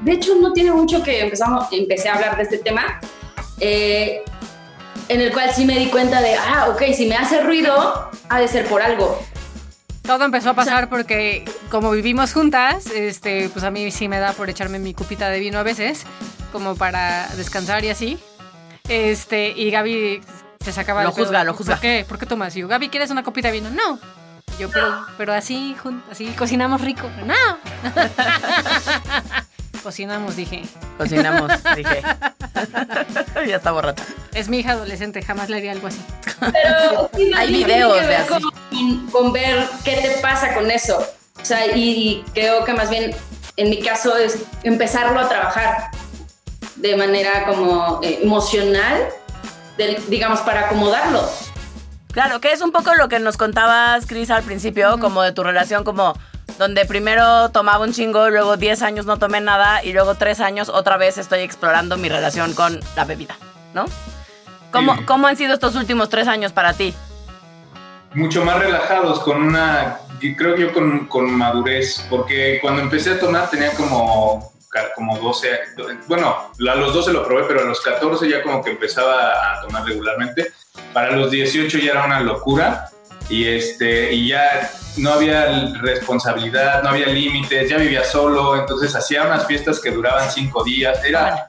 de hecho, no tiene mucho que empezamos, empecé a hablar de este tema, eh, en el cual sí me di cuenta de, ah, ok, si me hace ruido, ha de ser por algo. Todo empezó a pasar porque como vivimos juntas, este, pues a mí sí me da por echarme mi cupita de vino a veces, como para descansar y así. Este, y Gaby se sacaba Lo de pedo. juzga, lo juzga. ¿Por qué? ¿Por qué tomas? Y yo, Gaby, ¿quieres una copita de vino? No. Yo, pero, pero así, jun- así cocinamos rico. No. cocinamos, dije. Cocinamos, dije. ya está borracha. Es mi hija adolescente, jamás le haría algo así. Pero Hay videos de así. Con, con ver qué te pasa con eso. O sea, y, y creo que más bien en mi caso es empezarlo a trabajar de manera como eh, emocional, del- digamos, para acomodarlo. Claro, que es un poco lo que nos contabas, Cris, al principio, como de tu relación, como donde primero tomaba un chingo, luego 10 años no tomé nada y luego 3 años otra vez estoy explorando mi relación con la bebida, ¿no? ¿Cómo, Sí. ¿Cómo han sido estos últimos 3 años para ti? mucho más relajados, con una, creo yo con, con madurez, porque cuando empecé a tomar tenía como, como 12, bueno, a los 12 lo probé, pero a los 14 ya como que empezaba a tomar regularmente. Para los 18 ya era una locura y, este, y ya no había responsabilidad, no había límites, ya vivía solo, entonces hacía unas fiestas que duraban 5 días, era,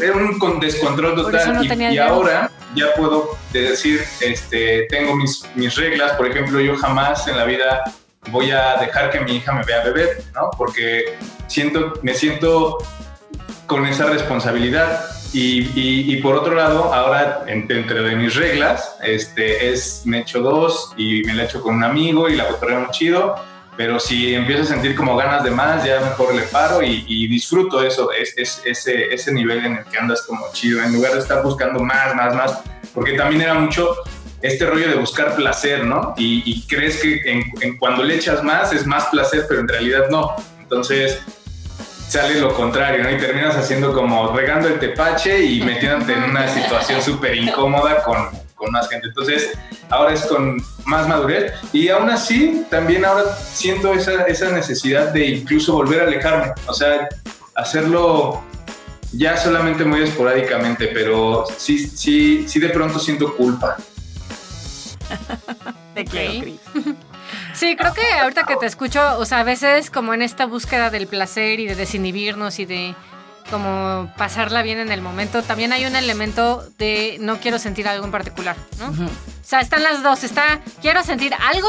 era un con- descontrol total no y- y ahora ya puedo decir, este, tengo mis, mis reglas, por ejemplo, yo jamás en la vida voy a dejar que mi hija me vea beber, ¿no? Porque siento, me siento con esa responsabilidad. Y, por otro lado, ahora en- dentro de mis reglas, este, es me echo dos y me la echo con un amigo y la cotorreo chido. Pero si empiezo a sentir como ganas de más, ya mejor le paro y, y disfruto eso, es, es- ese, ese nivel en el que andas como chido, en lugar de estar buscando más, más, más. Porque también era mucho este rollo de buscar placer, ¿no? Y, y crees que en, en cuando le echas más es más placer, pero en realidad no. Entonces sale lo contrario, ¿no? Y terminas haciendo como regando el tepache y metiéndote en una situación súper incómoda con, con más gente. Entonces, ahora es con más madurez y aún así también ahora siento esa, esa necesidad de incluso volver a alejarme, o sea, hacerlo ya solamente muy esporádicamente, pero sí, sí, sí de pronto siento culpa. Te quiero, Cris. Sí, creo que ahorita que te escucho, o sea, a veces como en esta búsqueda del placer y de desinhibirnos y de como pasarla bien en el momento, también hay un elemento de no quiero sentir algo en particular, ¿no? Ujú. O sea, están las dos, está quiero sentir algo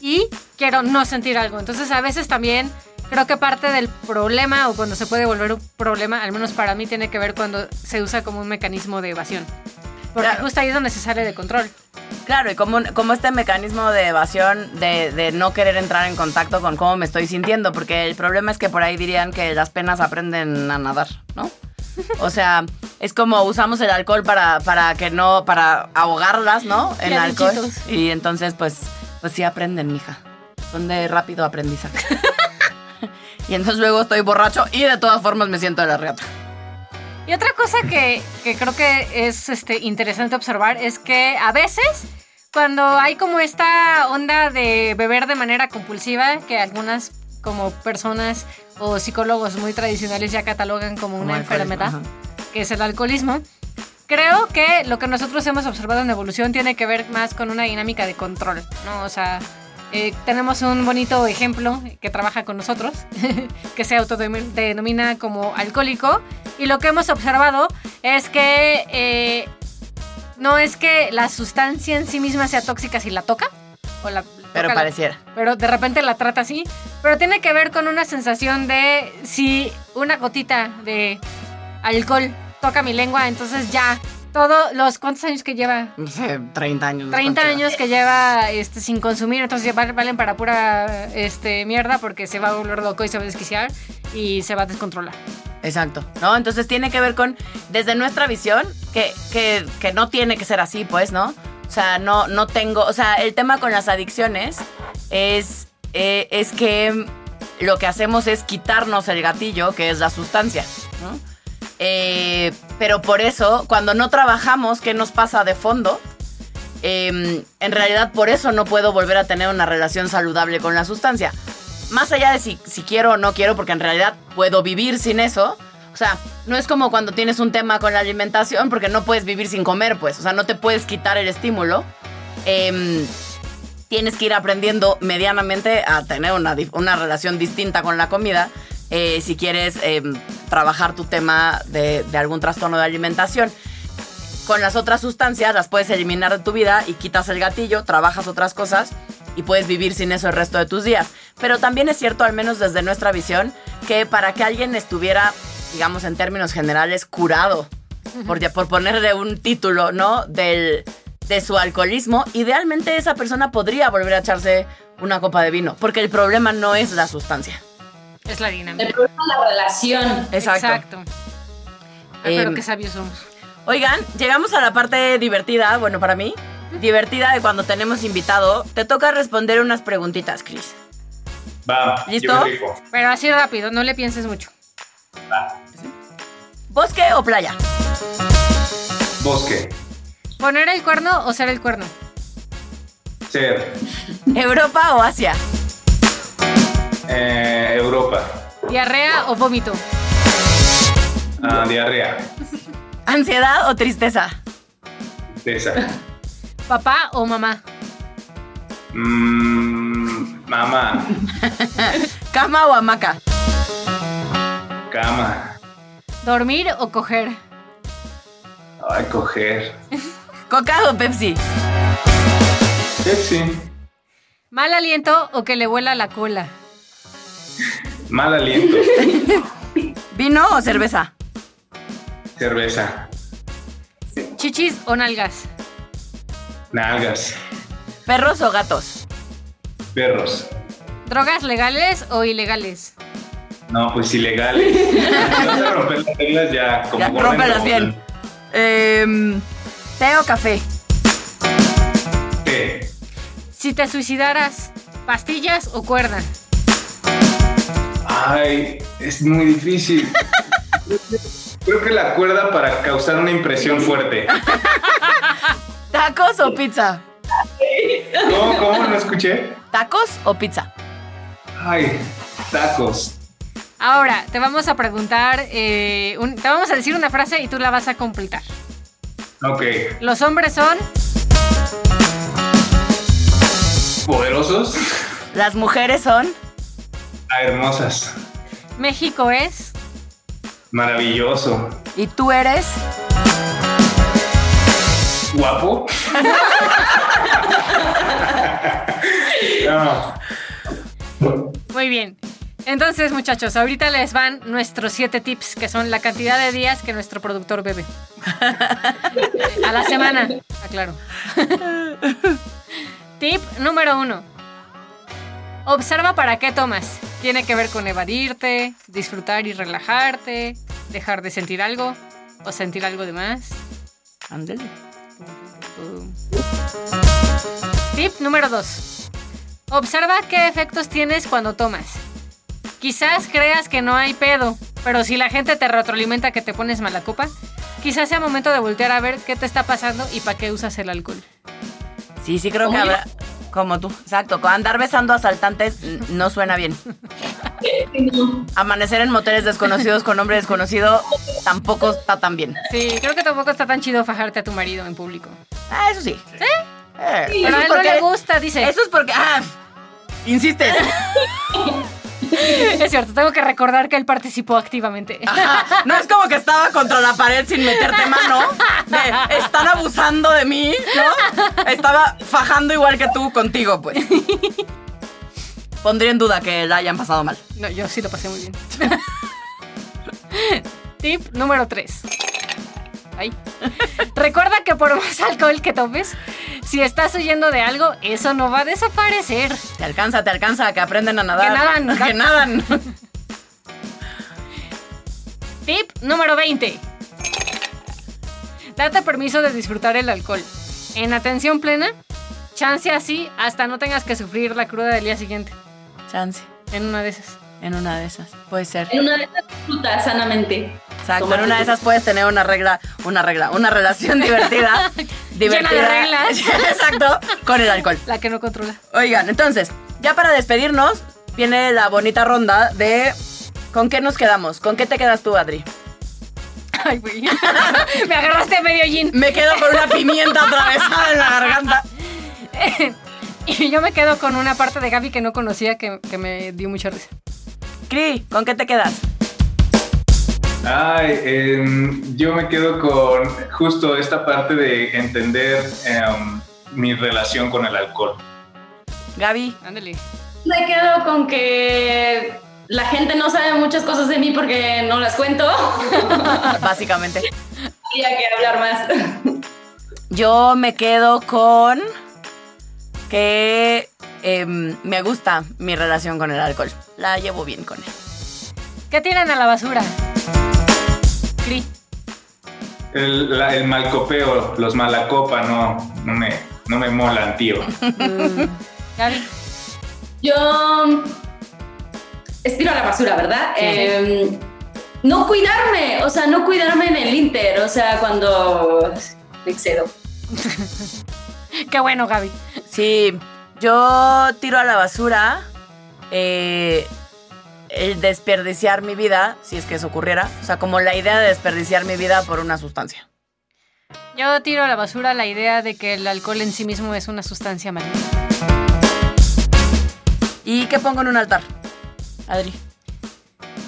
y quiero no sentir algo. Entonces, a veces también creo que parte del problema o cuando se puede volver un problema, al menos para mí tiene que ver cuando se usa como un mecanismo de evasión. Porque Claro. justo ahí es donde se sale de control. Claro, y como, como este mecanismo de evasión de, de no querer entrar en contacto con cómo me estoy sintiendo, porque el problema es que por ahí dirían que las penas aprenden a nadar, ¿no? O sea, es como usamos el alcohol para, para que no, para ahogarlas, ¿no? En alcohol. bichitos. Y entonces, pues, pues sí aprenden, mija. Son de rápido aprendizaje. y entonces luego estoy borracho y de todas formas me siento de la reata. Y otra cosa que, que creo que es este, interesante observar es que a veces cuando hay como esta onda de beber de manera compulsiva, que algunas como personas o psicólogos muy tradicionales ya catalogan como una Como enfermedad, ajá. que es el alcoholismo, creo que lo que nosotros hemos observado en evolución tiene que ver más con una dinámica de control, ¿no? O sea, eh, tenemos un bonito ejemplo que trabaja con nosotros, que se autodenomina como alcohólico, y lo que hemos observado es que eh, no es que la sustancia en sí misma sea tóxica si la toca, o la, Pero toca la- pareciera. pero de repente la trata así. Pero tiene que ver con una sensación de si una gotita de alcohol toca mi lengua, entonces ya Todos los, ¿cuántos años que lleva? No sé, 30 años. 30 ¿cuánto? años que lleva este, sin consumir, entonces valen para pura este, mierda porque se va a volver loco y se va a desquiciar y se va a descontrolar. Exacto, ¿no? Entonces tiene que ver con, desde nuestra visión, que, que, que no tiene que ser así, pues, ¿no? O sea, no, no tengo, o sea, el tema con las adicciones es, eh, es que lo que hacemos es quitarnos el gatillo, que es la sustancia, ¿no? Eh, pero por eso, cuando no trabajamos, ¿qué nos pasa de fondo? Eh, en realidad, por eso no puedo volver a tener una relación saludable con la sustancia. Más allá de si, si quiero o no quiero, porque en realidad puedo vivir sin eso. O sea, no es como cuando tienes un tema con la alimentación, porque no puedes vivir sin comer, pues. O sea, no te puedes quitar el estímulo. Em, tienes que ir aprendiendo medianamente a tener una, una relación distinta con la comida eh, si quieres em, trabajar tu tema de, de algún trastorno de alimentación. Con las otras sustancias las puedes eliminar de tu vida y quitas el gatillo, trabajas otras cosas y puedes vivir sin eso el resto de tus días. Pero también es cierto, al menos desde nuestra visión, que para que alguien estuviera, digamos en términos generales, curado, por ponerle un título, ¿no? Del, de su alcoholismo, idealmente esa persona podría volver a echarse una copa de vino, porque el problema no es la sustancia. Es la El dinámica. problema es la relación. Exacto. Ah, pero Em, qué sabios somos. Oigan, llegamos a la parte divertida, bueno, para mí, divertida de cuando tenemos invitado. Te toca responder unas preguntitas, Chris. Va, ¿Listo? yo me rifo. Pero así rápido, no le pienses mucho. Va. ¿Bosque o playa? Bosque. ¿Poner el cuerno o ser el cuerno? Ser. ¿Europa o Asia? Eh, Europa. ¿Diarrea o vómito? Ah, diarrea. ¿Ansiedad o tristeza? Esa. ¿Papá o mamá? Mm, mamá. ¿Cama o hamaca? Cama. ¿Dormir o coger? Ay, coger. ¿Coca o Pepsi? Pepsi. ¿Mal aliento o que le vuela la cola? Mal aliento. ¿Vino o cerveza? Cerveza. ¿Chichis o nalgas? Nalgas. ¿Perros o gatos? Perros. ¿Drogas legales o ilegales? No, pues ilegales. Si vas a romper las reglas ya, como Ya, como- bien. Em, ¿Té o café? ¿Qué? Si te suicidaras, ¿pastillas o cuerda? Ay, es muy difícil. Creo que la cuerda para causar una impresión fuerte. ¿Tacos o pizza? ¿Cómo? ¿Cómo? No escuché. ¿Tacos o pizza? Ay, tacos. Ahora, te vamos a preguntar, eh, un- te vamos a decir una frase y tú la vas a completar. Ok. Los hombres son... ¿Poderosos? ¿Las mujeres son? Ah, hermosas. México es... Maravilloso. ¿Y tú eres? ¿Guapo? No. Muy bien. Entonces, muchachos, ahorita les van nuestros siete tips, que son la cantidad de días que nuestro productor bebe. A la semana, aclaro. Tip número uno. Observa para qué tomas. Tiene que ver con evadirte, disfrutar y relajarte, dejar de sentir algo o sentir algo de más. Ándale. Tip número 2. Observa qué efectos tienes cuando tomas. Quizás creas que no hay pedo, pero si la gente te retroalimenta que te pones mala copa, quizás sea momento de voltear a ver qué te está pasando y para qué usas el alcohol. Sí, sí creo que habrá... Como tú, exacto. Andar besando asaltantes no suena bien. Amanecer en moteles desconocidos con hombre desconocido tampoco está tan bien. Sí, creo que tampoco está tan chido fajarte a tu marido en público. Ah, eso sí. ¿Sí? Pero a él no le gusta, dice. eso es porque... Ah, insistes. Es cierto, tengo que recordar que él participó activamente. Ajá. No es como que estaba contra la pared sin meterte mano. De, están abusando de mí, ¿no? Estaba fajando igual que tú contigo, pues. Pondría en duda que la hayan pasado mal. No, yo sí lo pasé muy bien. Tip número 3. Ay. Recuerda que por más alcohol que tomes, si estás huyendo de algo, eso no va a desaparecer. Te alcanza, te alcanza, que aprenden a nadar. Que nadan. Que nadan. Tip número 20. Date permiso de disfrutar el alcohol. En atención plena, chance así hasta no tengas que sufrir la cruda del día siguiente. Chance. En una de esas. En una de esas. Puede ser. En una de esas disfruta sanamente. Exacto. En una de esas puedes tener una regla, una regla, una relación divertida. divertida. Llena de reglas. Exacto. Con el alcohol. La que no controla. Oigan, entonces, ya para despedirnos, viene la bonita ronda de ¿con qué nos quedamos? ¿Con qué te quedas tú, Adri? Ay, güey. Me agarraste medio gin. Me quedo con una pimienta atravesada en la garganta. Y yo me quedo con una parte de Gaby que no conocía que, que me dio mucha risa. Cri, ¿con qué te quedas? Ay, em, yo me quedo con justo esta parte de entender em, mi relación con el alcohol. Gaby. Ándale. Me quedo con que la gente no sabe muchas cosas de mí porque no las cuento. Básicamente. Habría que hablar más. Yo me quedo con que em, me gusta mi relación con el alcohol. La llevo bien con él. ¿Qué tiran a la basura? Cri. El, la- el malcopeo, los malacopa, no, no, me, no me molan, tío. Gaby. Yo estiro a la basura, ¿verdad? Eh, no cuidarme, o sea, no cuidarme en el Inter, o sea, cuando me excedo. Qué bueno, Gaby. Sí, yo tiro a la basura eh, el desperdiciar mi vida, si es que eso ocurriera. O sea, como la idea de desperdiciar mi vida por una sustancia. Yo tiro a la basura la idea de que el alcohol en sí mismo es una sustancia maligna. ¿Y qué pongo en un altar? Adri.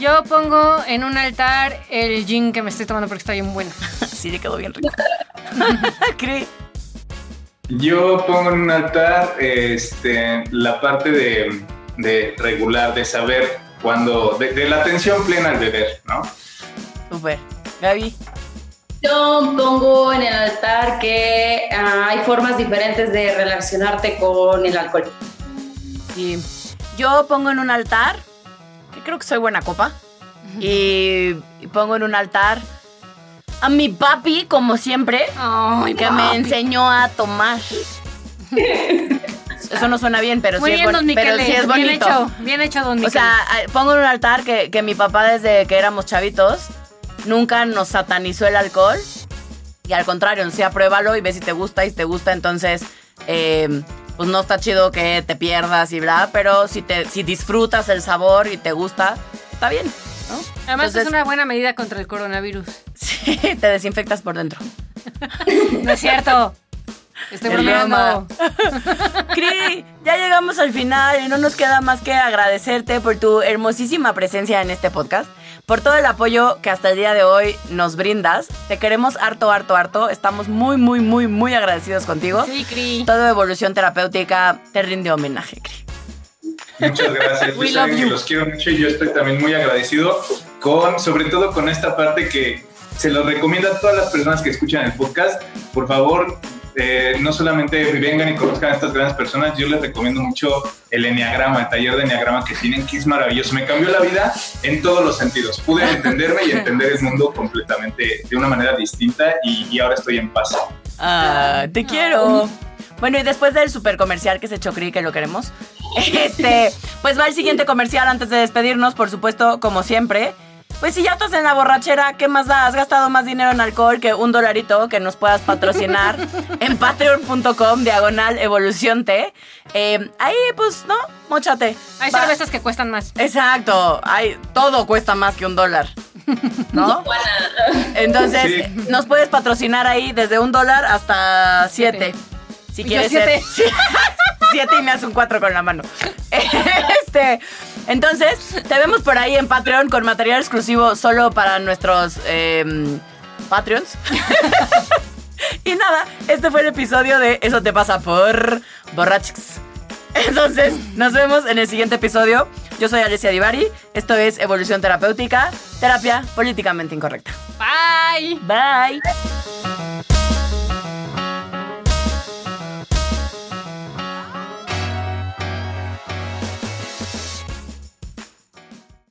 Yo pongo en un altar el gin que me estoy tomando porque está bien bueno. Sí, le quedó bien rico. Cri. Yo pongo en un altar este, la parte de, de regular, de saber cuando, de, de la atención plena al beber, ¿no? Súper. Gaby. Yo pongo en el altar que ah, hay formas diferentes de relacionarte con el alcohol. Sí. Yo pongo en un altar, que creo que soy buena copa, y, y pongo en un altar a mi papi, como siempre, Ay, que papi. me enseñó a tomar. Eso no suena bien, pero Muy sí es, bien, bon- don pero sí es Bien bonito. hecho, bien hecho, don O Miquele. sea, pongo en un altar que, que mi papá desde que éramos chavitos nunca nos satanizó el alcohol. Y al contrario, sí, apruébalo y ve si te gusta y si te gusta, entonces, eh, pues no está chido que te pierdas y bla, pero si, te, si disfrutas el sabor y te gusta, está bien, ¿no? Además Entonces, es una buena medida contra el coronavirus. Sí, te desinfectas por dentro. No es cierto. Estoy Es bromeando. Cri, ya llegamos al final y no nos queda más que agradecerte por tu hermosísima presencia en este podcast, por todo el apoyo que hasta el día de hoy nos brindas. Te queremos harto, harto, harto. Estamos muy, muy, muy, muy agradecidos contigo. Sí, Cri. Todo Evolución Terapéutica te rinde homenaje, Cri. Muchas gracias. We Yo love saben que you. los quiero mucho y yo estoy también muy agradecido con, sobre todo con esta parte que se los recomiendo a todas las personas que escuchan el podcast. Por favor, eh, no solamente vengan y conozcan a estas grandes personas, yo les recomiendo mucho el Enneagrama, el taller de Enneagrama que tienen, que es maravilloso. Me cambió la vida en todos los sentidos. Pude entenderme y entender el mundo completamente de una manera distinta y, y ahora estoy en paz. Ah, te quiero. Bueno, y después del super comercial que se echó Cri, que lo queremos, este, pues va el siguiente comercial antes de despedirnos, por supuesto, como siempre. Pues si ya estás en la borrachera, ¿qué más da? Has gastado más dinero en alcohol que un dolarito que nos puedas patrocinar en patreon.com, diagonal evolución T. Eh, ahí, pues, ¿no? Móchate. Hay Va. cervezas que cuestan más. Exacto. Hay, todo cuesta más que un dólar. ¿No? Entonces, Sí. nos puedes patrocinar ahí desde un dólar hasta siete. Si Yo quieres siete. ser. Siete y me hace un cuatro con la mano. Este. Entonces, te vemos por ahí en Patreon con material exclusivo solo para nuestros em, Patreons. y nada, este fue el episodio de Eso te pasa por Borrachix. Entonces, nos vemos en el siguiente episodio. Yo soy Alicia Divari. Esto es Evolución Terapéutica, terapia políticamente incorrecta. Bye. Bye.